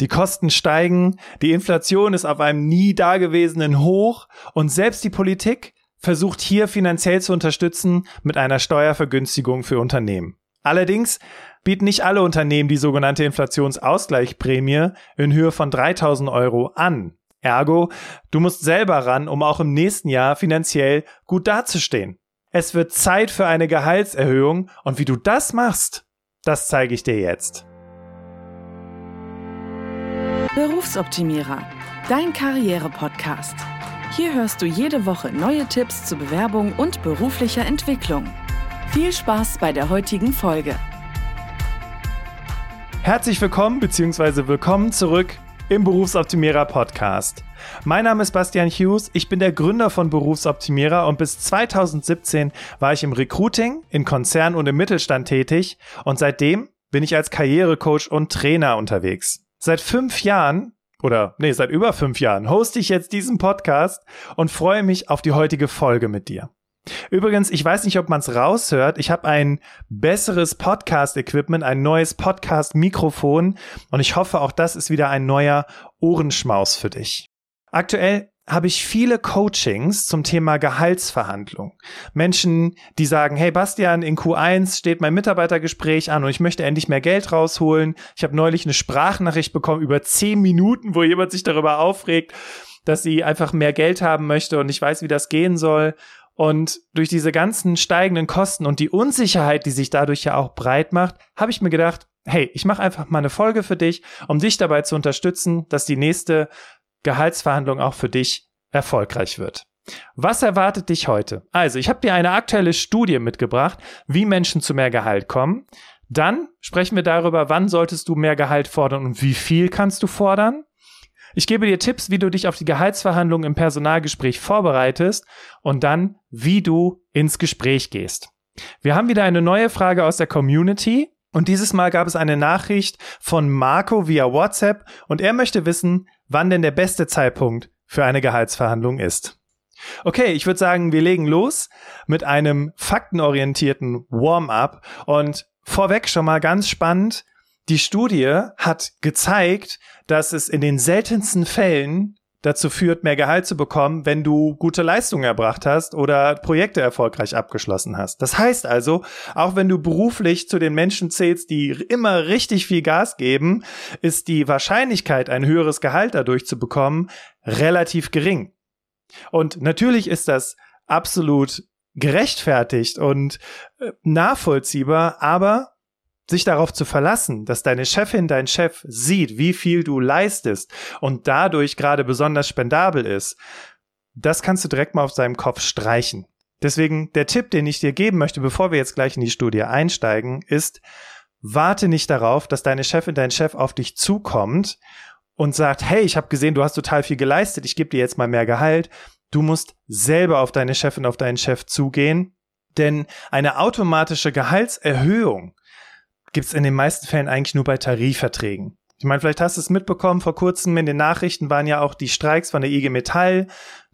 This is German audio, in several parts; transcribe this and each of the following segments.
Die Kosten steigen, die Inflation ist auf einem nie dagewesenen Hoch und selbst die Politik versucht hier finanziell zu unterstützen mit einer Steuervergünstigung für Unternehmen. Allerdings bieten nicht alle Unternehmen die sogenannte Inflationsausgleichprämie in Höhe von 3000 Euro an. Ergo, du musst selber ran, um auch im nächsten Jahr finanziell gut dazustehen. Es wird Zeit für eine Gehaltserhöhung und wie du das machst, das zeige ich dir jetzt. Berufsoptimierer, dein Karriere-Podcast. Hier hörst du jede Woche neue Tipps zur Bewerbung und beruflicher Entwicklung. Viel Spaß bei der heutigen Folge. Herzlich willkommen bzw. willkommen zurück im Berufsoptimierer Podcast. Mein Name ist Bastian Hughes, ich bin der Gründer von Berufsoptimierer und bis 2017 war ich im Recruiting, in Konzernen und im Mittelstand tätig und seitdem bin ich als Karrierecoach und Trainer unterwegs. Seit fünf Jahren oder nee, seit über fünf Jahren hoste ich jetzt diesen Podcast und freue mich auf die heutige Folge mit dir. Übrigens, ich weiß nicht, ob man es raushört. Ich habe ein besseres Podcast-Equipment, ein neues Podcast-Mikrofon und ich hoffe, auch das ist wieder ein neuer Ohrenschmaus für dich. Aktuell habe ich viele Coachings zum Thema Gehaltsverhandlung. Menschen, die sagen, hey Bastian, in Q1 steht mein Mitarbeitergespräch an und ich möchte endlich mehr Geld rausholen. Ich habe neulich eine Sprachnachricht bekommen über zehn Minuten, wo jemand sich darüber aufregt, dass sie einfach mehr Geld haben möchte und ich weiß, wie das gehen soll. Und durch diese ganzen steigenden Kosten und die Unsicherheit, die sich dadurch ja auch breit macht, habe ich mir gedacht, hey, ich mache einfach mal eine Folge für dich, um dich dabei zu unterstützen, dass die nächste Gehaltsverhandlung auch für dich erfolgreich wird. Was erwartet dich heute? Also, ich habe dir eine aktuelle Studie mitgebracht, wie Menschen zu mehr Gehalt kommen. Dann sprechen wir darüber, wann solltest du mehr Gehalt fordern und wie viel kannst du fordern. Ich gebe dir Tipps, wie du dich auf die Gehaltsverhandlungen im Personalgespräch vorbereitest und dann, wie du ins Gespräch gehst. Wir haben wieder eine neue Frage aus der Community und dieses Mal gab es eine Nachricht von Marco via WhatsApp und er möchte wissen, wann denn der beste Zeitpunkt für eine Gehaltsverhandlung ist. Okay, ich würde sagen, wir legen los mit einem faktenorientierten Warm-up und vorweg schon mal ganz spannend, die Studie hat gezeigt, dass es in den seltensten Fällen dazu führt, mehr Gehalt zu bekommen, wenn du gute Leistungen erbracht hast oder Projekte erfolgreich abgeschlossen hast. Das heißt also, auch wenn du beruflich zu den Menschen zählst, die immer richtig viel Gas geben, ist die Wahrscheinlichkeit, ein höheres Gehalt dadurch zu bekommen, relativ gering. Und natürlich ist das absolut gerechtfertigt und äh, nachvollziehbar, aber sich darauf zu verlassen, dass deine Chefin, dein Chef sieht, wie viel du leistest und dadurch gerade besonders spendabel ist, das kannst du direkt mal auf seinem Kopf streichen. Deswegen der Tipp, den ich dir geben möchte, bevor wir jetzt gleich in die Studie einsteigen, ist, warte nicht darauf, dass deine Chefin, dein Chef auf dich zukommt und sagt, hey, ich habe gesehen, du hast total viel geleistet, ich gebe dir jetzt mal mehr Gehalt. Du musst selber auf deine Chefin, auf deinen Chef zugehen, denn eine automatische Gehaltserhöhung gibt es in den meisten Fällen eigentlich nur bei Tarifverträgen. Ich meine, vielleicht hast du es mitbekommen, vor kurzem in den Nachrichten waren ja auch die Streiks von der IG Metall.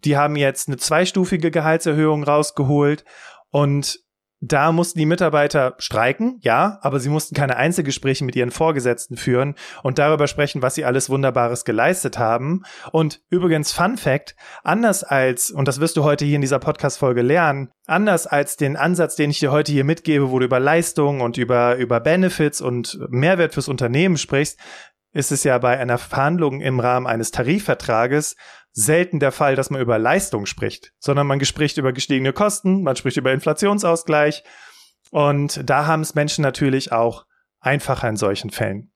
Die haben jetzt eine zweistufige Gehaltserhöhung rausgeholt und da mussten die Mitarbeiter streiken, ja, aber sie mussten keine Einzelgespräche mit ihren Vorgesetzten führen und darüber sprechen, was sie alles Wunderbares geleistet haben. Und übrigens, Fun Fact, anders als, und das wirst du heute hier in dieser Podcast-Folge lernen, anders als den Ansatz, den ich dir heute hier mitgebe, wo du über Leistung und über, über Benefits und Mehrwert fürs Unternehmen sprichst, ist es ja bei einer Verhandlung im Rahmen eines Tarifvertrages selten der Fall, dass man über Leistung spricht, sondern man spricht über gestiegene Kosten, man spricht über Inflationsausgleich und da haben es Menschen natürlich auch einfacher in solchen Fällen.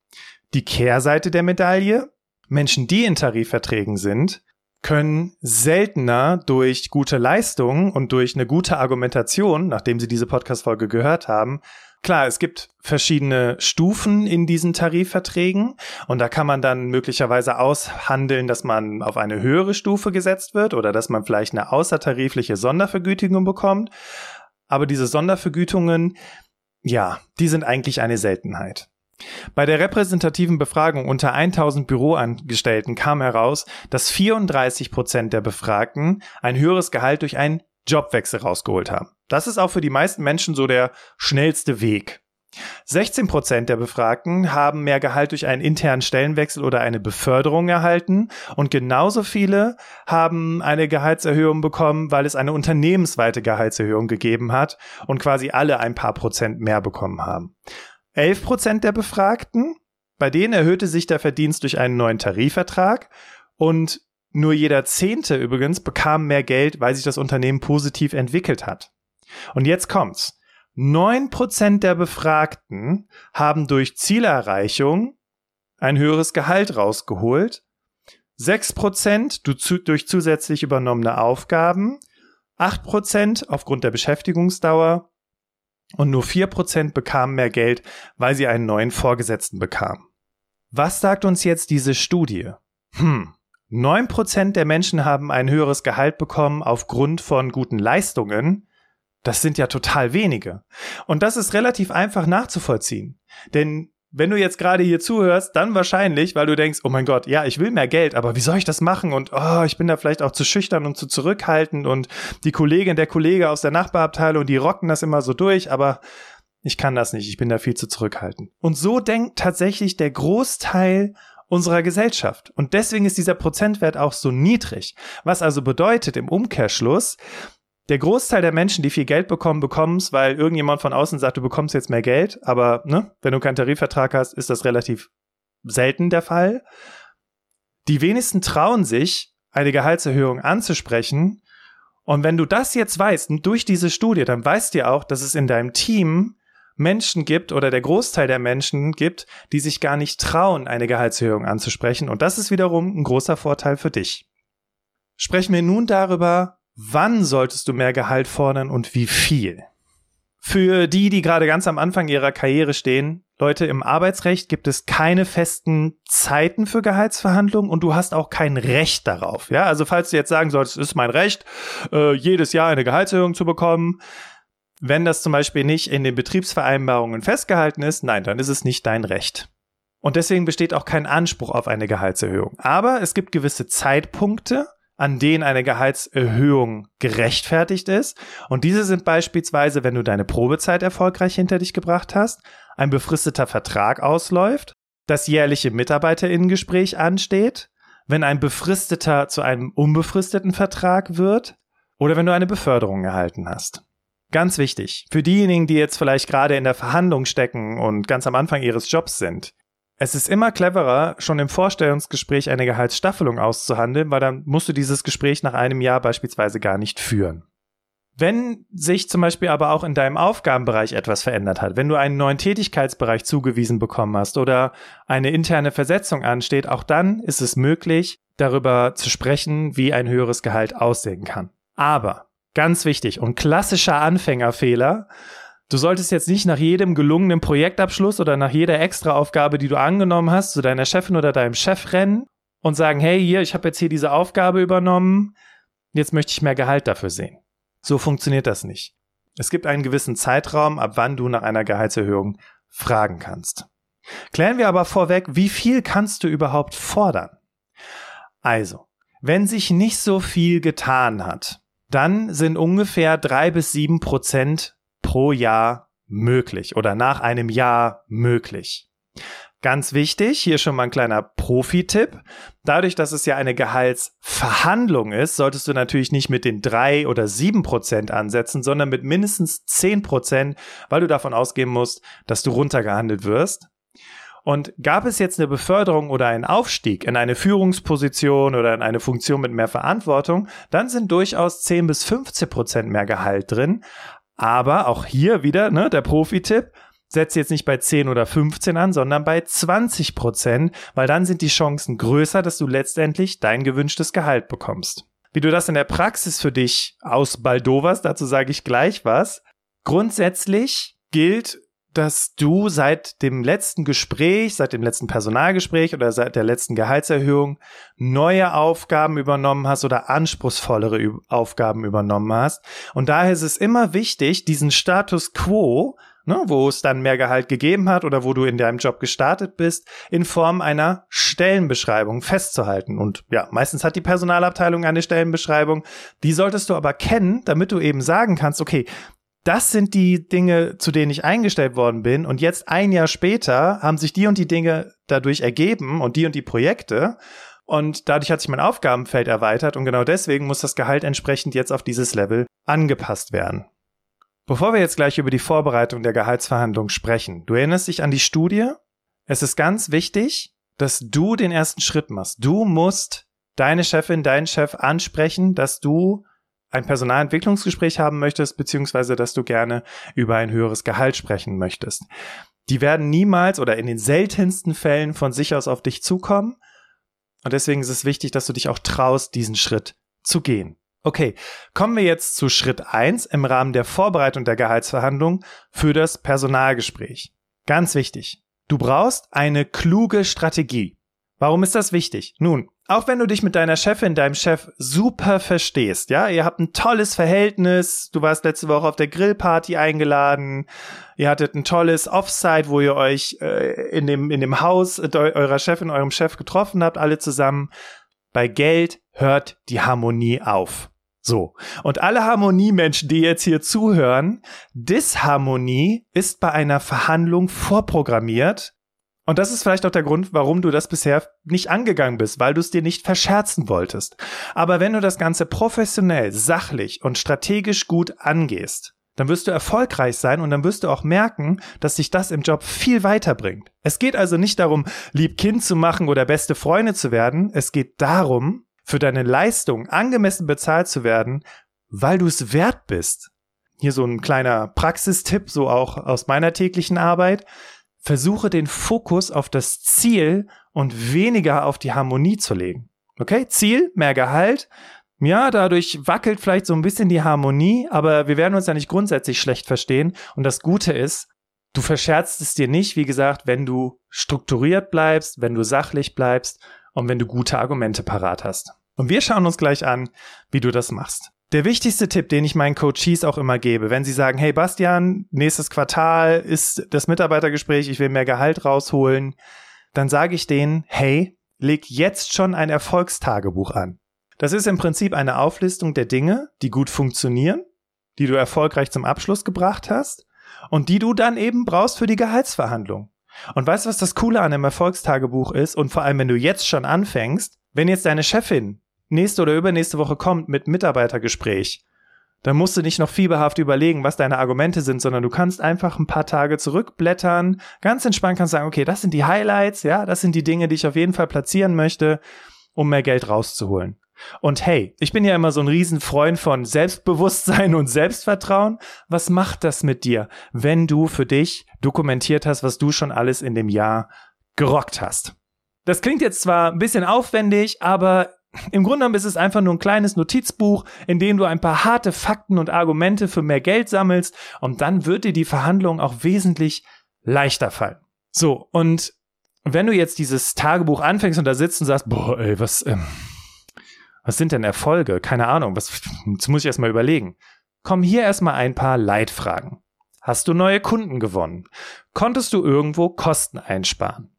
Die Kehrseite der Medaille, Menschen, die in Tarifverträgen sind, können seltener durch gute Leistung und durch eine gute Argumentation, nachdem sie diese Podcast-Folge gehört haben, Klar, es gibt verschiedene Stufen in diesen Tarifverträgen und da kann man dann möglicherweise aushandeln, dass man auf eine höhere Stufe gesetzt wird oder dass man vielleicht eine außertarifliche Sondervergütigung bekommt. Aber diese Sondervergütungen, ja, die sind eigentlich eine Seltenheit. Bei der repräsentativen Befragung unter 1000 Büroangestellten kam heraus, dass 34 Prozent der Befragten ein höheres Gehalt durch einen Jobwechsel rausgeholt haben. Das ist auch für die meisten Menschen so der schnellste Weg. 16 Prozent der Befragten haben mehr Gehalt durch einen internen Stellenwechsel oder eine Beförderung erhalten und genauso viele haben eine Gehaltserhöhung bekommen, weil es eine unternehmensweite Gehaltserhöhung gegeben hat und quasi alle ein paar Prozent mehr bekommen haben. 11 Prozent der Befragten, bei denen erhöhte sich der Verdienst durch einen neuen Tarifvertrag und nur jeder Zehnte übrigens bekam mehr Geld, weil sich das Unternehmen positiv entwickelt hat. Und jetzt kommt's. Neun Prozent der Befragten haben durch Zielerreichung ein höheres Gehalt rausgeholt. Sechs Prozent durch zusätzlich übernommene Aufgaben. Acht Prozent aufgrund der Beschäftigungsdauer. Und nur vier Prozent bekamen mehr Geld, weil sie einen neuen Vorgesetzten bekamen. Was sagt uns jetzt diese Studie? Hm. Neun Prozent der Menschen haben ein höheres Gehalt bekommen aufgrund von guten Leistungen. Das sind ja total wenige. Und das ist relativ einfach nachzuvollziehen. Denn wenn du jetzt gerade hier zuhörst, dann wahrscheinlich, weil du denkst, oh mein Gott, ja, ich will mehr Geld, aber wie soll ich das machen? Und oh, ich bin da vielleicht auch zu schüchtern und zu zurückhaltend und die Kollegin, der Kollege aus der Nachbarabteilung, die rocken das immer so durch, aber ich kann das nicht, ich bin da viel zu zurückhaltend. Und so denkt tatsächlich der Großteil unserer Gesellschaft. Und deswegen ist dieser Prozentwert auch so niedrig. Was also bedeutet im Umkehrschluss, der Großteil der Menschen, die viel Geld bekommen, bekommen es, weil irgendjemand von außen sagt, du bekommst jetzt mehr Geld. Aber ne, wenn du keinen Tarifvertrag hast, ist das relativ selten der Fall. Die wenigsten trauen sich, eine Gehaltserhöhung anzusprechen. Und wenn du das jetzt weißt, durch diese Studie, dann weißt du auch, dass es in deinem Team Menschen gibt oder der Großteil der Menschen gibt, die sich gar nicht trauen, eine Gehaltserhöhung anzusprechen. Und das ist wiederum ein großer Vorteil für dich. Sprechen wir nun darüber, Wann solltest du mehr Gehalt fordern und wie viel? Für die, die gerade ganz am Anfang ihrer Karriere stehen, Leute, im Arbeitsrecht gibt es keine festen Zeiten für Gehaltsverhandlungen und du hast auch kein Recht darauf. Ja, also falls du jetzt sagen solltest, es ist mein Recht, äh, jedes Jahr eine Gehaltserhöhung zu bekommen, wenn das zum Beispiel nicht in den Betriebsvereinbarungen festgehalten ist, nein, dann ist es nicht dein Recht. Und deswegen besteht auch kein Anspruch auf eine Gehaltserhöhung. Aber es gibt gewisse Zeitpunkte, an denen eine Gehaltserhöhung gerechtfertigt ist. Und diese sind beispielsweise, wenn du deine Probezeit erfolgreich hinter dich gebracht hast, ein befristeter Vertrag ausläuft, das jährliche Mitarbeiterinnengespräch ansteht, wenn ein befristeter zu einem unbefristeten Vertrag wird oder wenn du eine Beförderung erhalten hast. Ganz wichtig, für diejenigen, die jetzt vielleicht gerade in der Verhandlung stecken und ganz am Anfang ihres Jobs sind, es ist immer cleverer, schon im Vorstellungsgespräch eine Gehaltsstaffelung auszuhandeln, weil dann musst du dieses Gespräch nach einem Jahr beispielsweise gar nicht führen. Wenn sich zum Beispiel aber auch in deinem Aufgabenbereich etwas verändert hat, wenn du einen neuen Tätigkeitsbereich zugewiesen bekommen hast oder eine interne Versetzung ansteht, auch dann ist es möglich, darüber zu sprechen, wie ein höheres Gehalt aussehen kann. Aber ganz wichtig und klassischer Anfängerfehler, Du solltest jetzt nicht nach jedem gelungenen Projektabschluss oder nach jeder Extraaufgabe, die du angenommen hast, zu deiner Chefin oder deinem Chef rennen und sagen, hey, hier, ich habe jetzt hier diese Aufgabe übernommen, jetzt möchte ich mehr Gehalt dafür sehen. So funktioniert das nicht. Es gibt einen gewissen Zeitraum, ab wann du nach einer Gehaltserhöhung fragen kannst. Klären wir aber vorweg, wie viel kannst du überhaupt fordern? Also, wenn sich nicht so viel getan hat, dann sind ungefähr drei bis sieben Prozent pro Jahr möglich oder nach einem Jahr möglich. Ganz wichtig, hier schon mal ein kleiner Profi-Tipp. Dadurch, dass es ja eine Gehaltsverhandlung ist, solltest du natürlich nicht mit den drei oder sieben Prozent ansetzen, sondern mit mindestens zehn Prozent, weil du davon ausgehen musst, dass du runtergehandelt wirst. Und gab es jetzt eine Beförderung oder einen Aufstieg in eine Führungsposition oder in eine Funktion mit mehr Verantwortung, dann sind durchaus 10 bis 15 Prozent mehr Gehalt drin. Aber auch hier wieder, ne, der Profi-Tipp, setz jetzt nicht bei 10 oder 15 an, sondern bei 20 Prozent, weil dann sind die Chancen größer, dass du letztendlich dein gewünschtes Gehalt bekommst. Wie du das in der Praxis für dich ausbaldoverst, dazu sage ich gleich was. Grundsätzlich gilt dass du seit dem letzten Gespräch, seit dem letzten Personalgespräch oder seit der letzten Gehaltserhöhung neue Aufgaben übernommen hast oder anspruchsvollere Aufgaben übernommen hast. Und daher ist es immer wichtig, diesen Status quo, ne, wo es dann mehr Gehalt gegeben hat oder wo du in deinem Job gestartet bist, in Form einer Stellenbeschreibung festzuhalten. Und ja, meistens hat die Personalabteilung eine Stellenbeschreibung. Die solltest du aber kennen, damit du eben sagen kannst, okay, das sind die Dinge, zu denen ich eingestellt worden bin. Und jetzt ein Jahr später haben sich die und die Dinge dadurch ergeben und die und die Projekte. Und dadurch hat sich mein Aufgabenfeld erweitert und genau deswegen muss das Gehalt entsprechend jetzt auf dieses Level angepasst werden. Bevor wir jetzt gleich über die Vorbereitung der Gehaltsverhandlung sprechen, du erinnerst dich an die Studie? Es ist ganz wichtig, dass du den ersten Schritt machst. Du musst deine Chefin, deinen Chef ansprechen, dass du ein Personalentwicklungsgespräch haben möchtest, beziehungsweise dass du gerne über ein höheres Gehalt sprechen möchtest. Die werden niemals oder in den seltensten Fällen von sich aus auf dich zukommen. Und deswegen ist es wichtig, dass du dich auch traust, diesen Schritt zu gehen. Okay, kommen wir jetzt zu Schritt eins im Rahmen der Vorbereitung der Gehaltsverhandlung für das Personalgespräch. Ganz wichtig. Du brauchst eine kluge Strategie. Warum ist das wichtig? Nun, auch wenn du dich mit deiner Chefin, deinem Chef super verstehst, ja, ihr habt ein tolles Verhältnis, du warst letzte Woche auf der Grillparty eingeladen, ihr hattet ein tolles Offsite, wo ihr euch äh, in dem in dem Haus eurer Chefin, eurem Chef getroffen habt, alle zusammen. Bei Geld hört die Harmonie auf. So. Und alle Harmoniemenschen, die jetzt hier zuhören, Disharmonie ist bei einer Verhandlung vorprogrammiert und das ist vielleicht auch der Grund, warum du das bisher nicht angegangen bist, weil du es dir nicht verscherzen wolltest. Aber wenn du das Ganze professionell, sachlich und strategisch gut angehst, dann wirst du erfolgreich sein und dann wirst du auch merken, dass dich das im Job viel weiterbringt. Es geht also nicht darum, lieb Kind zu machen oder beste Freunde zu werden. Es geht darum, für deine Leistung angemessen bezahlt zu werden, weil du es wert bist. Hier so ein kleiner Praxistipp, so auch aus meiner täglichen Arbeit versuche den Fokus auf das Ziel und weniger auf die Harmonie zu legen. Okay, Ziel, mehr Gehalt. Ja, dadurch wackelt vielleicht so ein bisschen die Harmonie, aber wir werden uns ja nicht grundsätzlich schlecht verstehen. Und das Gute ist, du verscherzt es dir nicht, wie gesagt, wenn du strukturiert bleibst, wenn du sachlich bleibst und wenn du gute Argumente parat hast. Und wir schauen uns gleich an, wie du das machst. Der wichtigste Tipp, den ich meinen Coaches auch immer gebe, wenn sie sagen, hey Bastian, nächstes Quartal ist das Mitarbeitergespräch, ich will mehr Gehalt rausholen, dann sage ich denen, hey, leg jetzt schon ein Erfolgstagebuch an. Das ist im Prinzip eine Auflistung der Dinge, die gut funktionieren, die du erfolgreich zum Abschluss gebracht hast und die du dann eben brauchst für die Gehaltsverhandlung. Und weißt du, was das Coole an einem Erfolgstagebuch ist? Und vor allem, wenn du jetzt schon anfängst, wenn jetzt deine Chefin nächste oder übernächste Woche kommt mit Mitarbeitergespräch, dann musst du nicht noch fieberhaft überlegen, was deine Argumente sind, sondern du kannst einfach ein paar Tage zurückblättern, ganz entspannt kannst sagen, okay, das sind die Highlights, ja, das sind die Dinge, die ich auf jeden Fall platzieren möchte, um mehr Geld rauszuholen. Und hey, ich bin ja immer so ein Riesenfreund von Selbstbewusstsein und Selbstvertrauen. Was macht das mit dir, wenn du für dich dokumentiert hast, was du schon alles in dem Jahr gerockt hast? Das klingt jetzt zwar ein bisschen aufwendig, aber im Grunde genommen ist es einfach nur ein kleines Notizbuch, in dem du ein paar harte Fakten und Argumente für mehr Geld sammelst und dann wird dir die Verhandlung auch wesentlich leichter fallen. So, und wenn du jetzt dieses Tagebuch anfängst und da sitzt und sagst, boah, ey, was, ähm, was sind denn Erfolge? Keine Ahnung, was, das muss ich erstmal überlegen. Komm hier erstmal ein paar Leitfragen. Hast du neue Kunden gewonnen? Konntest du irgendwo Kosten einsparen?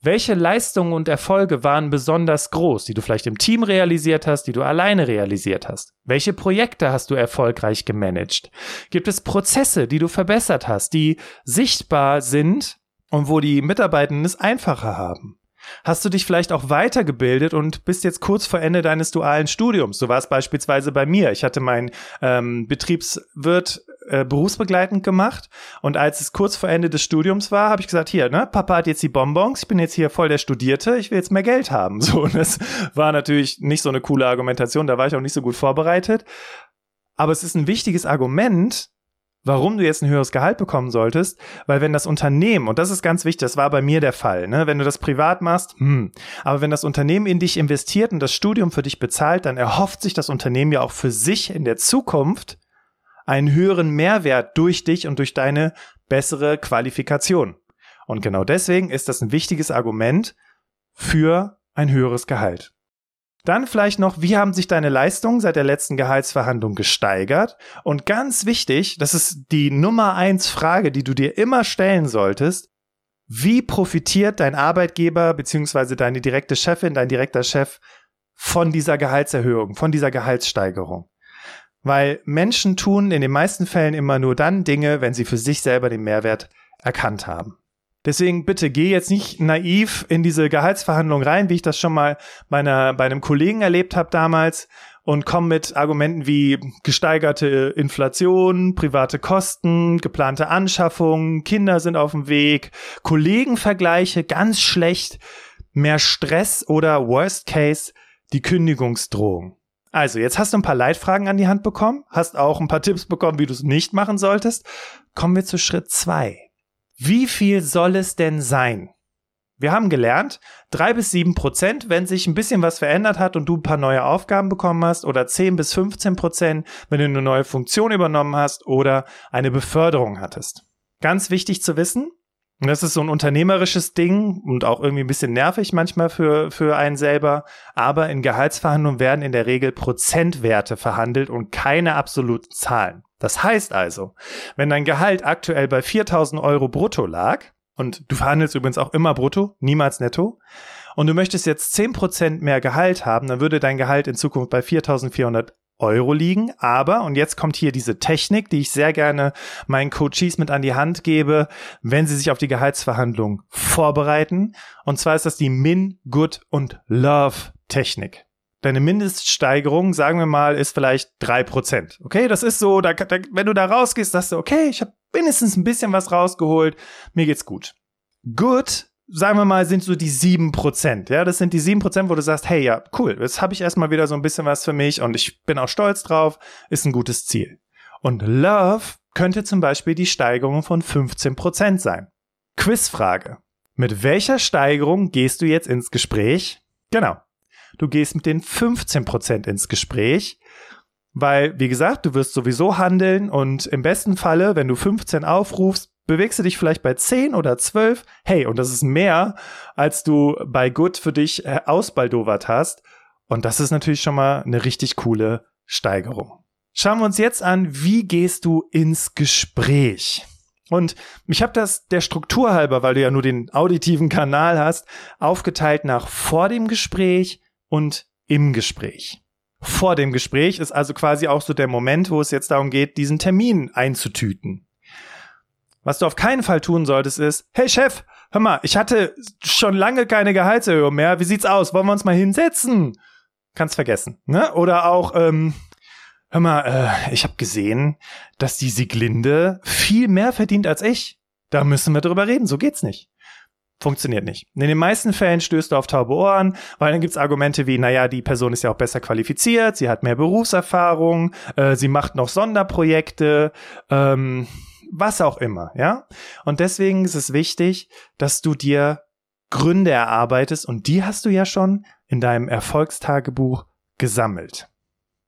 Welche Leistungen und Erfolge waren besonders groß, die du vielleicht im Team realisiert hast, die du alleine realisiert hast? Welche Projekte hast du erfolgreich gemanagt? Gibt es Prozesse, die du verbessert hast, die sichtbar sind und wo die Mitarbeitenden es einfacher haben? Hast du dich vielleicht auch weitergebildet und bist jetzt kurz vor Ende deines dualen Studiums? So war es beispielsweise bei mir. Ich hatte meinen ähm, Betriebswirt äh, berufsbegleitend gemacht. Und als es kurz vor Ende des Studiums war, habe ich gesagt, hier, ne, Papa hat jetzt die Bonbons, ich bin jetzt hier voll der Studierte, ich will jetzt mehr Geld haben. So, und das war natürlich nicht so eine coole Argumentation, da war ich auch nicht so gut vorbereitet. Aber es ist ein wichtiges Argument, warum du jetzt ein höheres Gehalt bekommen solltest, weil wenn das Unternehmen, und das ist ganz wichtig, das war bei mir der Fall, ne, wenn du das privat machst, hm, aber wenn das Unternehmen in dich investiert und das Studium für dich bezahlt, dann erhofft sich das Unternehmen ja auch für sich in der Zukunft einen höheren Mehrwert durch dich und durch deine bessere Qualifikation. Und genau deswegen ist das ein wichtiges Argument für ein höheres Gehalt. Dann vielleicht noch, wie haben sich deine Leistungen seit der letzten Gehaltsverhandlung gesteigert? Und ganz wichtig, das ist die Nummer eins Frage, die du dir immer stellen solltest. Wie profitiert dein Arbeitgeber beziehungsweise deine direkte Chefin, dein direkter Chef von dieser Gehaltserhöhung, von dieser Gehaltssteigerung? Weil Menschen tun in den meisten Fällen immer nur dann Dinge, wenn sie für sich selber den Mehrwert erkannt haben. Deswegen bitte geh jetzt nicht naiv in diese Gehaltsverhandlung rein, wie ich das schon mal bei, einer, bei einem Kollegen erlebt habe damals und komm mit Argumenten wie gesteigerte Inflation, private Kosten, geplante Anschaffungen, Kinder sind auf dem Weg, Kollegenvergleiche ganz schlecht, mehr Stress oder Worst Case die Kündigungsdrohung. Also, jetzt hast du ein paar Leitfragen an die Hand bekommen, hast auch ein paar Tipps bekommen, wie du es nicht machen solltest. Kommen wir zu Schritt zwei. Wie viel soll es denn sein? Wir haben gelernt, drei bis sieben Prozent, wenn sich ein bisschen was verändert hat und du ein paar neue Aufgaben bekommen hast, oder zehn bis 15 Prozent, wenn du eine neue Funktion übernommen hast oder eine Beförderung hattest. Ganz wichtig zu wissen, und das ist so ein unternehmerisches Ding und auch irgendwie ein bisschen nervig manchmal für, für einen selber. Aber in Gehaltsverhandlungen werden in der Regel Prozentwerte verhandelt und keine absoluten Zahlen. Das heißt also, wenn dein Gehalt aktuell bei 4000 Euro brutto lag, und du verhandelst übrigens auch immer brutto, niemals netto, und du möchtest jetzt 10% mehr Gehalt haben, dann würde dein Gehalt in Zukunft bei 4400 Euro liegen. Aber, und jetzt kommt hier diese Technik, die ich sehr gerne meinen Coaches mit an die Hand gebe, wenn sie sich auf die Gehaltsverhandlung vorbereiten. Und zwar ist das die Min, Good und Love Technik. Deine Mindeststeigerung, sagen wir mal, ist vielleicht drei Prozent. Okay, das ist so, da, da, wenn du da rausgehst, sagst du, okay, ich habe mindestens ein bisschen was rausgeholt, mir geht's gut. Good sagen wir mal, sind so die sieben Prozent. Ja, das sind die sieben Prozent, wo du sagst, hey, ja, cool, jetzt habe ich erstmal wieder so ein bisschen was für mich und ich bin auch stolz drauf, ist ein gutes Ziel. Und Love könnte zum Beispiel die Steigerung von 15 Prozent sein. Quizfrage. Mit welcher Steigerung gehst du jetzt ins Gespräch? Genau. Du gehst mit den 15 Prozent ins Gespräch, weil, wie gesagt, du wirst sowieso handeln und im besten Falle, wenn du 15 aufrufst, bewegst du dich vielleicht bei 10 oder 12. Hey, und das ist mehr, als du bei Good für dich äh, ausbaldowert hast. Und das ist natürlich schon mal eine richtig coole Steigerung. Schauen wir uns jetzt an, wie gehst du ins Gespräch? Und ich habe das der Struktur halber, weil du ja nur den auditiven Kanal hast, aufgeteilt nach vor dem Gespräch und im Gespräch. Vor dem Gespräch ist also quasi auch so der Moment, wo es jetzt darum geht, diesen Termin einzutüten. Was du auf keinen Fall tun solltest, ist, hey Chef, hör mal, ich hatte schon lange keine Gehaltserhöhung mehr. Wie sieht's aus? Wollen wir uns mal hinsetzen? Kannst vergessen. Ne? Oder auch, ähm, hör mal, äh, ich habe gesehen, dass die Sieglinde viel mehr verdient als ich. Da müssen wir drüber reden. So geht's nicht. Funktioniert nicht. In den meisten Fällen stößt du auf taube Ohren, weil dann gibt's Argumente wie, naja, die Person ist ja auch besser qualifiziert, sie hat mehr Berufserfahrung, äh, sie macht noch Sonderprojekte, ähm, was auch immer, ja? Und deswegen ist es wichtig, dass du dir Gründe erarbeitest und die hast du ja schon in deinem Erfolgstagebuch gesammelt.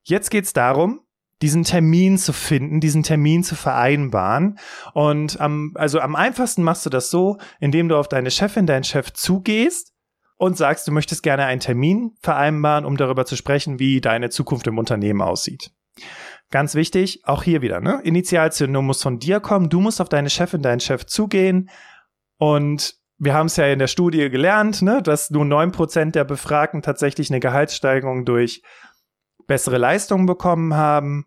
Jetzt geht's darum, diesen Termin zu finden, diesen Termin zu vereinbaren. Und am, also am einfachsten machst du das so, indem du auf deine Chefin, deinen Chef zugehst und sagst, du möchtest gerne einen Termin vereinbaren, um darüber zu sprechen, wie deine Zukunft im Unternehmen aussieht. Ganz wichtig, auch hier wieder, ne? Initialzündung muss von dir kommen. Du musst auf deine Chefin, deinen Chef zugehen. Und wir haben es ja in der Studie gelernt, ne, dass nur neun Prozent der Befragten tatsächlich eine Gehaltssteigerung durch bessere Leistungen bekommen haben.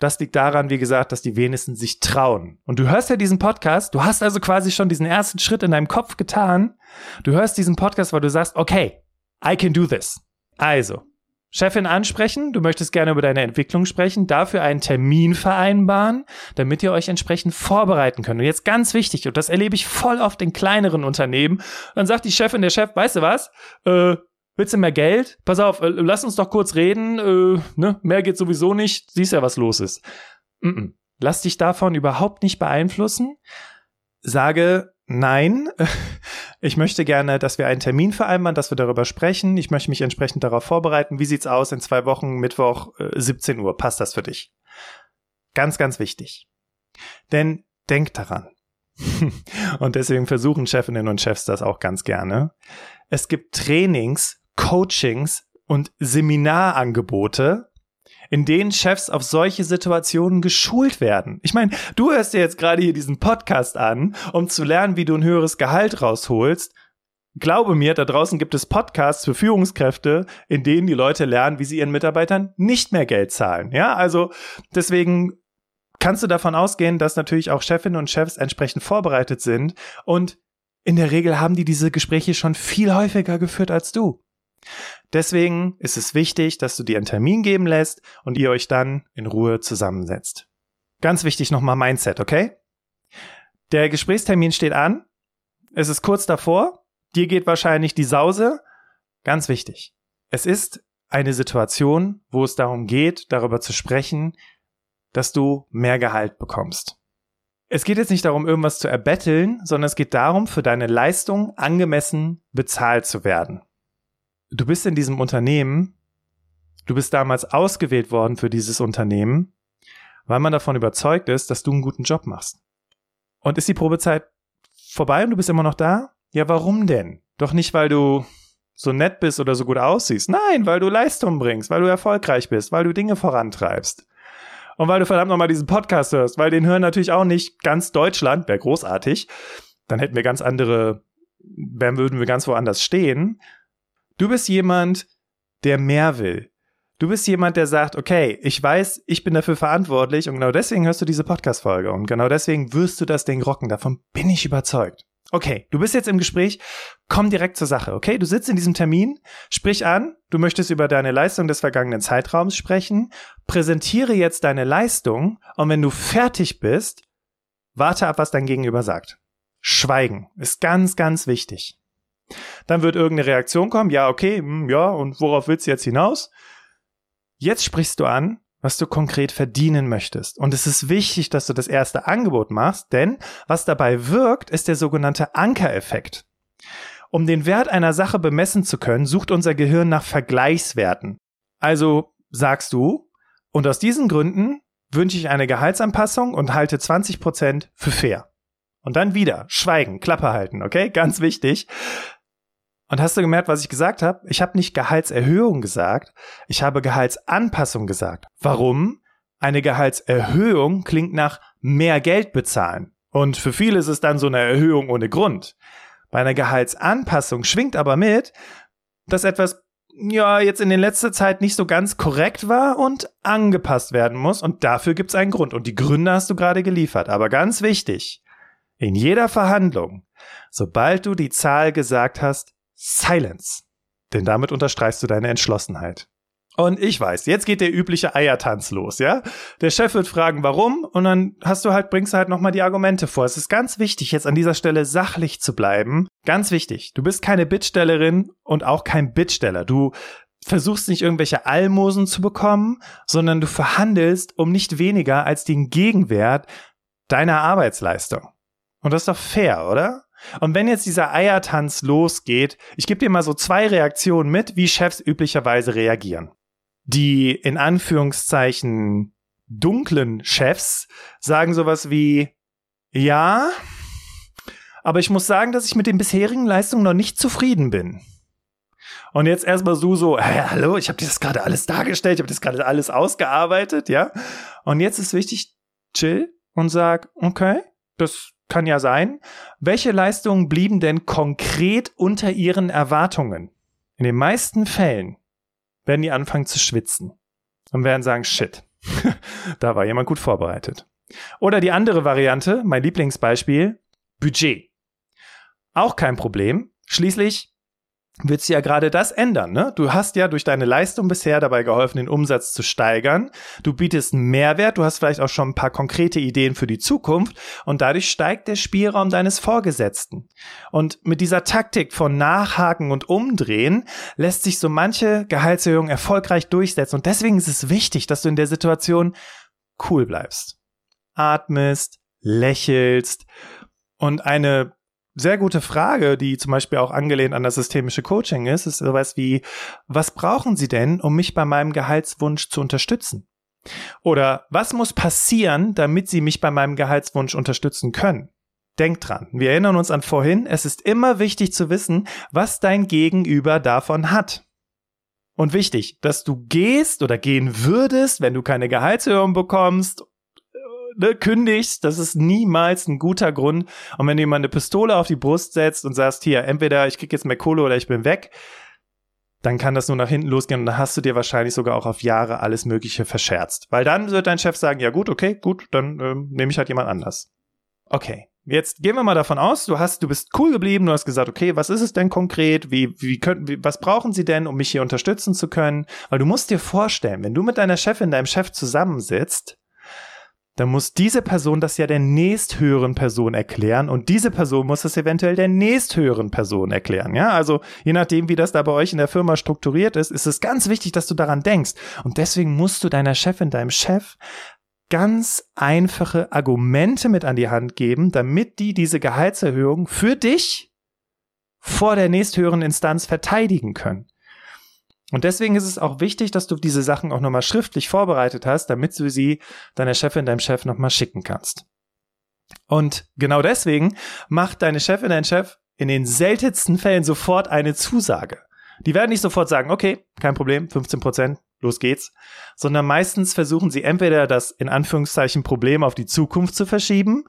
Das liegt daran, wie gesagt, dass die wenigsten sich trauen. Und du hörst ja diesen Podcast, du hast also quasi schon diesen ersten Schritt in deinem Kopf getan. Du hörst diesen Podcast, weil du sagst, okay, I can do this. Also, Chefin ansprechen, du möchtest gerne über deine Entwicklung sprechen, dafür einen Termin vereinbaren, damit ihr euch entsprechend vorbereiten könnt. Und jetzt ganz wichtig, und das erlebe ich voll oft in kleineren Unternehmen, dann sagt die Chefin, der Chef, weißt du was, äh, willst du mehr Geld? Pass auf, äh, lass uns doch kurz reden, äh, ne? mehr geht sowieso nicht, siehst ja, was los ist. Mm -mm. Lass dich davon überhaupt nicht beeinflussen. Sage, nein, ich möchte gerne, dass wir einen Termin vereinbaren, dass wir darüber sprechen. Ich möchte mich entsprechend darauf vorbereiten. Wie sieht's aus in zwei Wochen, Mittwoch, 17 äh, Uhr? Passt das für dich? Ganz, ganz wichtig. Denn denk daran. und deswegen versuchen Chefinnen und Chefs das auch ganz gerne. Es gibt Trainings, Coachings und Seminarangebote, in denen Chefs auf solche Situationen geschult werden. Ich meine, du hörst dir jetzt gerade hier diesen Podcast an, um zu lernen, wie du ein höheres Gehalt rausholst. glaube mir, da draußen gibt es Podcasts für Führungskräfte, in denen die Leute lernen, wie sie ihren Mitarbeitern nicht mehr Geld zahlen. Ja, also deswegen kannst du davon ausgehen, dass natürlich auch Chefinnen und Chefs entsprechend vorbereitet sind und in der Regel haben die diese Gespräche schon viel häufiger geführt als du. Deswegen ist es wichtig, dass du dir einen Termin geben lässt und ihr euch dann in Ruhe zusammensetzt. Ganz wichtig nochmal Mindset, okay? Der Gesprächstermin steht an. Es ist kurz davor. Dir geht wahrscheinlich die Sause. Ganz wichtig. Es ist eine Situation, wo es darum geht, darüber zu sprechen, dass du mehr Gehalt bekommst. Es geht jetzt nicht darum, irgendwas zu erbetteln, sondern es geht darum, für deine Leistung angemessen bezahlt zu werden. Du bist in diesem Unternehmen, du bist damals ausgewählt worden für dieses Unternehmen, weil man davon überzeugt ist, dass du einen guten Job machst. Und ist die Probezeit vorbei und du bist immer noch da? Ja, warum denn? Doch nicht, weil du so nett bist oder so gut aussiehst. Nein, weil du Leistung bringst, weil du erfolgreich bist, weil du Dinge vorantreibst. Und weil du verdammt nochmal diesen Podcast hörst, weil den hören natürlich auch nicht ganz Deutschland, wäre großartig. Dann hätten wir ganz andere, dann würden wir ganz woanders stehen. Du bist jemand, der mehr will. Du bist jemand, der sagt, okay, ich weiß, ich bin dafür verantwortlich und genau deswegen hörst du diese Podcast-Folge und genau deswegen wirst du das Ding rocken. Davon bin ich überzeugt. Okay, du bist jetzt im Gespräch, komm direkt zur Sache, okay? Du sitzt in diesem Termin, sprich an, du möchtest über deine Leistung des vergangenen Zeitraums sprechen, präsentiere jetzt deine Leistung und wenn du fertig bist, warte ab, was dein Gegenüber sagt. Schweigen ist ganz, ganz wichtig. Dann wird irgendeine Reaktion kommen, ja, okay, hm, ja, und worauf willst du jetzt hinaus? Jetzt sprichst du an, was du konkret verdienen möchtest. Und es ist wichtig, dass du das erste Angebot machst, denn was dabei wirkt, ist der sogenannte Ankereffekt. Um den Wert einer Sache bemessen zu können, sucht unser Gehirn nach Vergleichswerten. Also sagst du, und aus diesen Gründen wünsche ich eine Gehaltsanpassung und halte 20% für fair. Und dann wieder schweigen, Klappe halten, okay? Ganz wichtig. Und hast du gemerkt, was ich gesagt habe? Ich habe nicht Gehaltserhöhung gesagt, ich habe Gehaltsanpassung gesagt. Warum? Eine Gehaltserhöhung klingt nach mehr Geld bezahlen. Und für viele ist es dann so eine Erhöhung ohne Grund. Bei einer Gehaltsanpassung schwingt aber mit, dass etwas ja jetzt in der letzter Zeit nicht so ganz korrekt war und angepasst werden muss und dafür gibt es einen Grund und die Gründe hast du gerade geliefert. Aber ganz wichtig, in jeder Verhandlung, sobald du die Zahl gesagt hast, Silence. Denn damit unterstreichst du deine Entschlossenheit. Und ich weiß, jetzt geht der übliche Eiertanz los, ja? Der Chef wird fragen, warum, und dann hast du halt, bringst du halt nochmal die Argumente vor. Es ist ganz wichtig, jetzt an dieser Stelle sachlich zu bleiben. Ganz wichtig. Du bist keine Bittstellerin und auch kein Bittsteller. Du versuchst nicht irgendwelche Almosen zu bekommen, sondern du verhandelst um nicht weniger als den Gegenwert deiner Arbeitsleistung. Und das ist doch fair, oder? Und wenn jetzt dieser Eiertanz losgeht, ich gebe dir mal so zwei Reaktionen mit, wie Chefs üblicherweise reagieren. Die in Anführungszeichen dunklen Chefs sagen sowas wie, ja, aber ich muss sagen, dass ich mit den bisherigen Leistungen noch nicht zufrieden bin. Und jetzt erstmal so so, hey, hallo, ich habe dir das gerade alles dargestellt, ich habe das gerade alles ausgearbeitet, ja? Und jetzt ist wichtig, chill und sag, okay, das kann ja sein. Welche Leistungen blieben denn konkret unter ihren Erwartungen? In den meisten Fällen werden die anfangen zu schwitzen und werden sagen, shit, da war jemand gut vorbereitet. Oder die andere Variante, mein Lieblingsbeispiel, Budget. Auch kein Problem. Schließlich wird sich ja gerade das ändern. Ne? Du hast ja durch deine Leistung bisher dabei geholfen, den Umsatz zu steigern. Du bietest einen Mehrwert, du hast vielleicht auch schon ein paar konkrete Ideen für die Zukunft und dadurch steigt der Spielraum deines Vorgesetzten. Und mit dieser Taktik von Nachhaken und Umdrehen lässt sich so manche Gehaltserhöhung erfolgreich durchsetzen. Und deswegen ist es wichtig, dass du in der Situation cool bleibst. Atmest, lächelst und eine sehr gute Frage, die zum Beispiel auch angelehnt an das systemische Coaching ist, ist sowas wie, was brauchen Sie denn, um mich bei meinem Gehaltswunsch zu unterstützen? Oder was muss passieren, damit Sie mich bei meinem Gehaltswunsch unterstützen können? Denk dran, wir erinnern uns an vorhin, es ist immer wichtig zu wissen, was dein Gegenüber davon hat. Und wichtig, dass du gehst oder gehen würdest, wenn du keine Gehaltserhöhung bekommst ne, kündigst, das ist niemals ein guter Grund. Und wenn du jemand eine Pistole auf die Brust setzt und sagst, hier, entweder ich krieg jetzt mehr Kohle oder ich bin weg, dann kann das nur nach hinten losgehen und dann hast du dir wahrscheinlich sogar auch auf Jahre alles Mögliche verscherzt. Weil dann wird dein Chef sagen, ja gut, okay, gut, dann ähm, nehme ich halt jemand anders. Okay. Jetzt gehen wir mal davon aus, du hast, du bist cool geblieben, du hast gesagt, okay, was ist es denn konkret? Wie, wie können, wie, was brauchen sie denn, um mich hier unterstützen zu können? Weil du musst dir vorstellen, wenn du mit deiner Chefin, deinem Chef zusammensitzt, dann muss diese Person das ja der nächsthöheren Person erklären und diese Person muss es eventuell der nächsthöheren Person erklären. Ja, also je nachdem, wie das da bei euch in der Firma strukturiert ist, ist es ganz wichtig, dass du daran denkst. Und deswegen musst du deiner Chefin, deinem Chef ganz einfache Argumente mit an die Hand geben, damit die diese Gehaltserhöhung für dich vor der nächsthöheren Instanz verteidigen können. Und deswegen ist es auch wichtig, dass du diese Sachen auch nochmal schriftlich vorbereitet hast, damit du sie deiner Chefin, deinem Chef nochmal schicken kannst. Und genau deswegen macht deine Chefin, dein Chef in den seltensten Fällen sofort eine Zusage. Die werden nicht sofort sagen, okay, kein Problem, 15 Prozent, los geht's, sondern meistens versuchen sie entweder das in Anführungszeichen Problem auf die Zukunft zu verschieben,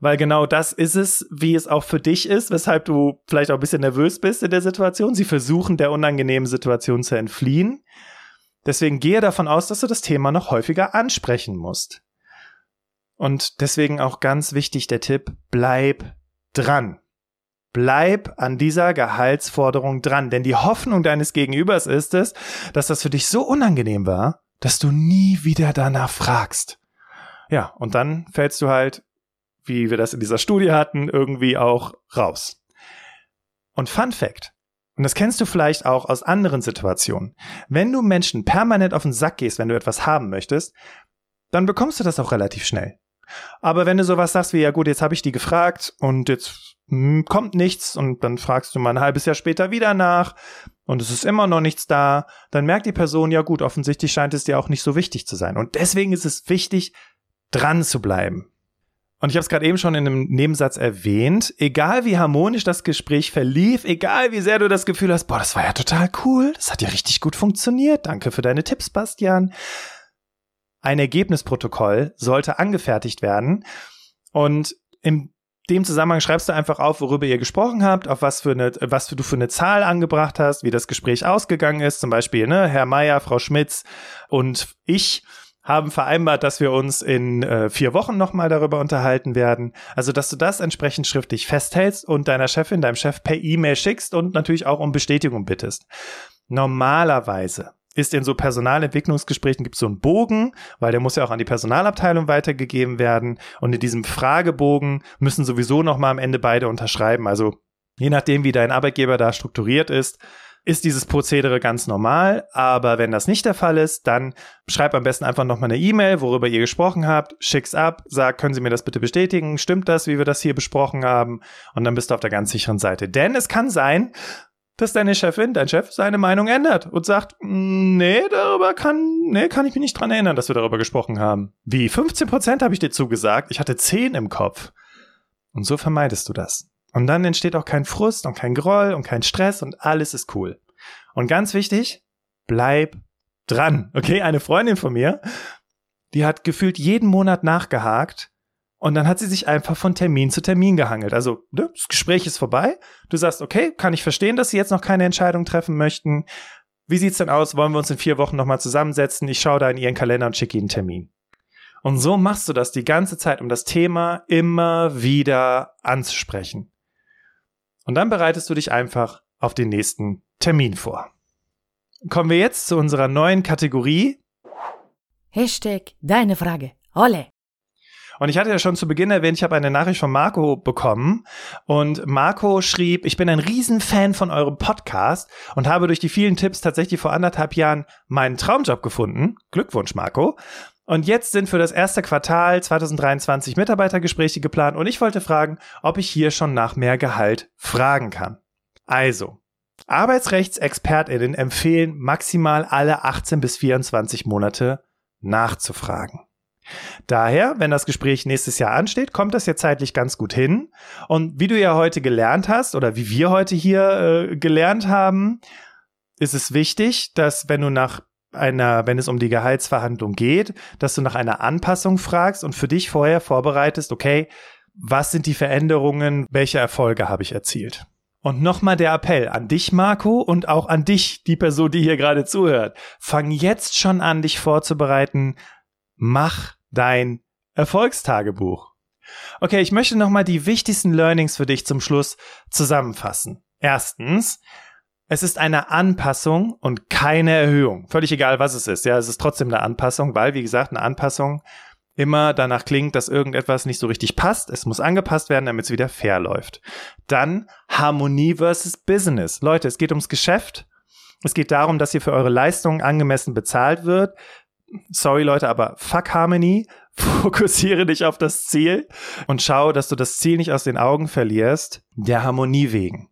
weil genau das ist es, wie es auch für dich ist, weshalb du vielleicht auch ein bisschen nervös bist in der Situation. Sie versuchen der unangenehmen Situation zu entfliehen. Deswegen gehe davon aus, dass du das Thema noch häufiger ansprechen musst. Und deswegen auch ganz wichtig der Tipp, bleib dran. Bleib an dieser Gehaltsforderung dran, denn die Hoffnung deines Gegenübers ist es, dass das für dich so unangenehm war, dass du nie wieder danach fragst. Ja, und dann fällst du halt, wie wir das in dieser Studie hatten, irgendwie auch raus. Und Fun Fact, und das kennst du vielleicht auch aus anderen Situationen. Wenn du Menschen permanent auf den Sack gehst, wenn du etwas haben möchtest, dann bekommst du das auch relativ schnell. Aber wenn du sowas sagst wie, ja gut, jetzt habe ich die gefragt und jetzt hm, kommt nichts und dann fragst du mal ein halbes Jahr später wieder nach und es ist immer noch nichts da, dann merkt die Person, ja gut, offensichtlich scheint es dir auch nicht so wichtig zu sein. Und deswegen ist es wichtig, dran zu bleiben. Und ich habe es gerade eben schon in einem Nebensatz erwähnt, egal wie harmonisch das Gespräch verlief, egal wie sehr du das Gefühl hast, boah, das war ja total cool, das hat ja richtig gut funktioniert, danke für deine Tipps, Bastian. Ein Ergebnisprotokoll sollte angefertigt werden und im dem Zusammenhang schreibst du einfach auf, worüber ihr gesprochen habt, auf was für eine, was für du für eine Zahl angebracht hast, wie das Gespräch ausgegangen ist. Zum Beispiel, ne, Herr Meier, Frau Schmitz und ich haben vereinbart, dass wir uns in äh, vier Wochen nochmal darüber unterhalten werden. Also, dass du das entsprechend schriftlich festhältst und deiner Chefin, deinem Chef per E-Mail schickst und natürlich auch um Bestätigung bittest. Normalerweise ist in so Personalentwicklungsgesprächen gibt es so einen Bogen, weil der muss ja auch an die Personalabteilung weitergegeben werden. Und in diesem Fragebogen müssen sowieso nochmal am Ende beide unterschreiben. Also je nachdem, wie dein Arbeitgeber da strukturiert ist, ist dieses Prozedere ganz normal. Aber wenn das nicht der Fall ist, dann schreib am besten einfach nochmal eine E-Mail, worüber ihr gesprochen habt, schick's ab, sag, können Sie mir das bitte bestätigen? Stimmt das, wie wir das hier besprochen haben? Und dann bist du auf der ganz sicheren Seite. Denn es kann sein, dass deine Chefin, dein Chef seine Meinung ändert und sagt, mm, nee, darüber kann, nee, kann ich mich nicht dran erinnern, dass wir darüber gesprochen haben. Wie? 15 Prozent habe ich dir zugesagt. Ich hatte 10 im Kopf. Und so vermeidest du das. Und dann entsteht auch kein Frust und kein Groll und kein Stress und alles ist cool. Und ganz wichtig, bleib dran. Okay, eine Freundin von mir, die hat gefühlt jeden Monat nachgehakt und dann hat sie sich einfach von Termin zu Termin gehangelt. Also, ne, das Gespräch ist vorbei. Du sagst, okay, kann ich verstehen, dass Sie jetzt noch keine Entscheidung treffen möchten. Wie sieht's denn aus? Wollen wir uns in vier Wochen nochmal zusammensetzen? Ich schaue da in Ihren Kalender und schicke Ihnen einen Termin. Und so machst du das die ganze Zeit, um das Thema immer wieder anzusprechen. Und dann bereitest du dich einfach auf den nächsten Termin vor. Kommen wir jetzt zu unserer neuen Kategorie. Hashtag deine Frage. Olle. Und ich hatte ja schon zu Beginn erwähnt, ich habe eine Nachricht von Marco bekommen und Marco schrieb, ich bin ein Riesenfan von eurem Podcast und habe durch die vielen Tipps tatsächlich vor anderthalb Jahren meinen Traumjob gefunden. Glückwunsch, Marco. Und jetzt sind für das erste Quartal 2023 Mitarbeitergespräche geplant und ich wollte fragen, ob ich hier schon nach mehr Gehalt fragen kann. Also, Arbeitsrechtsexpertinnen empfehlen maximal alle 18 bis 24 Monate nachzufragen. Daher, wenn das Gespräch nächstes Jahr ansteht, kommt das ja zeitlich ganz gut hin. Und wie du ja heute gelernt hast oder wie wir heute hier äh, gelernt haben, ist es wichtig, dass wenn du nach einer, wenn es um die Gehaltsverhandlung geht, dass du nach einer Anpassung fragst und für dich vorher vorbereitest, okay, was sind die Veränderungen, welche Erfolge habe ich erzielt? Und nochmal der Appell an dich, Marco, und auch an dich, die Person, die hier gerade zuhört. Fang jetzt schon an, dich vorzubereiten. Mach dein Erfolgstagebuch. Okay, ich möchte nochmal die wichtigsten Learnings für dich zum Schluss zusammenfassen. Erstens, es ist eine Anpassung und keine Erhöhung. Völlig egal, was es ist. Ja, es ist trotzdem eine Anpassung, weil, wie gesagt, eine Anpassung immer danach klingt, dass irgendetwas nicht so richtig passt. Es muss angepasst werden, damit es wieder fair läuft. Dann Harmonie versus Business. Leute, es geht ums Geschäft. Es geht darum, dass ihr für eure Leistungen angemessen bezahlt wird. Sorry Leute, aber fuck Harmony. Fokussiere dich auf das Ziel und schau, dass du das Ziel nicht aus den Augen verlierst, der Harmonie wegen.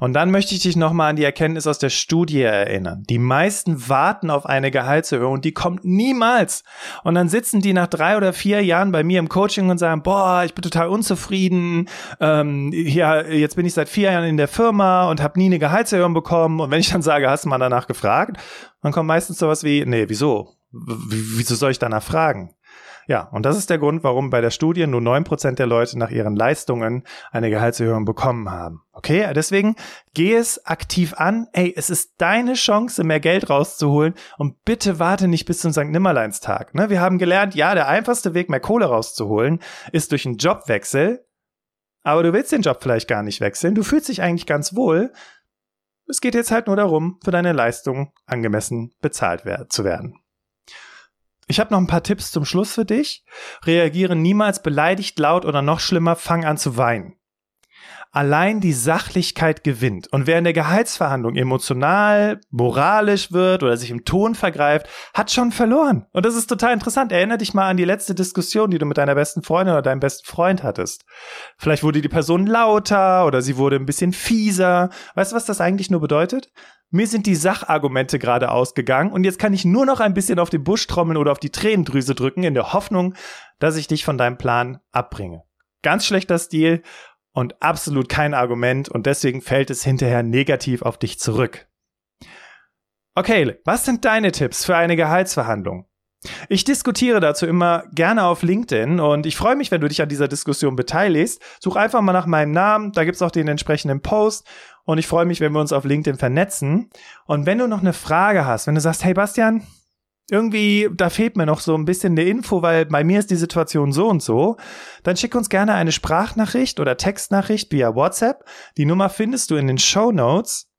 Und dann möchte ich dich nochmal an die Erkenntnis aus der Studie erinnern. Die meisten warten auf eine Gehaltserhöhung, die kommt niemals. Und dann sitzen die nach drei oder vier Jahren bei mir im Coaching und sagen, boah, ich bin total unzufrieden. Ähm, ja, jetzt bin ich seit vier Jahren in der Firma und habe nie eine Gehaltserhöhung bekommen. Und wenn ich dann sage, hast du mal danach gefragt, dann kommt meistens sowas wie, nee, wieso? W wieso soll ich danach fragen? Ja, und das ist der Grund, warum bei der Studie nur neun Prozent der Leute nach ihren Leistungen eine Gehaltserhöhung bekommen haben. Okay, deswegen geh es aktiv an. Ey, es ist deine Chance, mehr Geld rauszuholen und bitte warte nicht bis zum St. Nimmerleinstag. Ne? Wir haben gelernt, ja, der einfachste Weg, mehr Kohle rauszuholen, ist durch einen Jobwechsel. Aber du willst den Job vielleicht gar nicht wechseln. Du fühlst dich eigentlich ganz wohl. Es geht jetzt halt nur darum, für deine Leistung angemessen bezahlt zu werden. Ich habe noch ein paar Tipps zum Schluss für dich. Reagiere niemals beleidigt, laut oder noch schlimmer, fang an zu weinen. Allein die Sachlichkeit gewinnt. Und wer in der Gehaltsverhandlung emotional, moralisch wird oder sich im Ton vergreift, hat schon verloren. Und das ist total interessant. Erinner dich mal an die letzte Diskussion, die du mit deiner besten Freundin oder deinem besten Freund hattest. Vielleicht wurde die Person lauter oder sie wurde ein bisschen fieser. Weißt du, was das eigentlich nur bedeutet? Mir sind die Sachargumente gerade ausgegangen und jetzt kann ich nur noch ein bisschen auf den Busch trommeln oder auf die Tränendrüse drücken in der Hoffnung, dass ich dich von deinem Plan abbringe. Ganz schlechter Stil und absolut kein Argument und deswegen fällt es hinterher negativ auf dich zurück. Okay, was sind deine Tipps für eine Gehaltsverhandlung? Ich diskutiere dazu immer gerne auf LinkedIn und ich freue mich, wenn du dich an dieser Diskussion beteiligst. Such einfach mal nach meinem Namen, da gibt's auch den entsprechenden Post und ich freue mich, wenn wir uns auf LinkedIn vernetzen. Und wenn du noch eine Frage hast, wenn du sagst, hey Bastian, irgendwie, da fehlt mir noch so ein bisschen eine Info, weil bei mir ist die Situation so und so, dann schick uns gerne eine Sprachnachricht oder Textnachricht via WhatsApp. Die Nummer findest du in den Show Notes.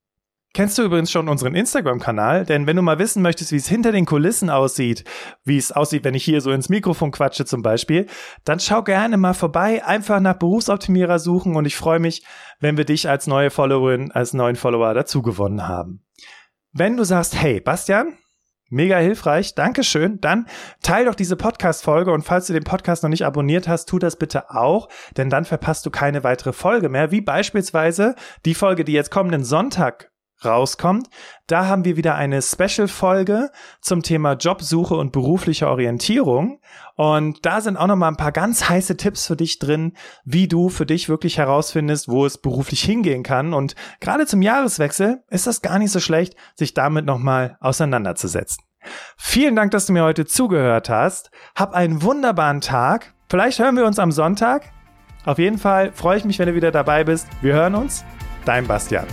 Kennst du übrigens schon unseren Instagram-Kanal? Denn wenn du mal wissen möchtest, wie es hinter den Kulissen aussieht, wie es aussieht, wenn ich hier so ins Mikrofon quatsche zum Beispiel, dann schau gerne mal vorbei, einfach nach Berufsoptimierer suchen und ich freue mich, wenn wir dich als neue Followerin, als neuen Follower dazu gewonnen haben. Wenn du sagst, hey, Bastian, Mega hilfreich, Dankeschön. Dann teil doch diese Podcast-Folge und falls du den Podcast noch nicht abonniert hast, tu das bitte auch, denn dann verpasst du keine weitere Folge mehr, wie beispielsweise die Folge, die jetzt kommenden Sonntag rauskommt. Da haben wir wieder eine Special-Folge zum Thema Jobsuche und berufliche Orientierung. Und da sind auch nochmal ein paar ganz heiße Tipps für dich drin, wie du für dich wirklich herausfindest, wo es beruflich hingehen kann. Und gerade zum Jahreswechsel ist das gar nicht so schlecht, sich damit nochmal auseinanderzusetzen. Vielen Dank, dass du mir heute zugehört hast. Hab einen wunderbaren Tag. Vielleicht hören wir uns am Sonntag. Auf jeden Fall freue ich mich, wenn du wieder dabei bist. Wir hören uns. Dein Bastian.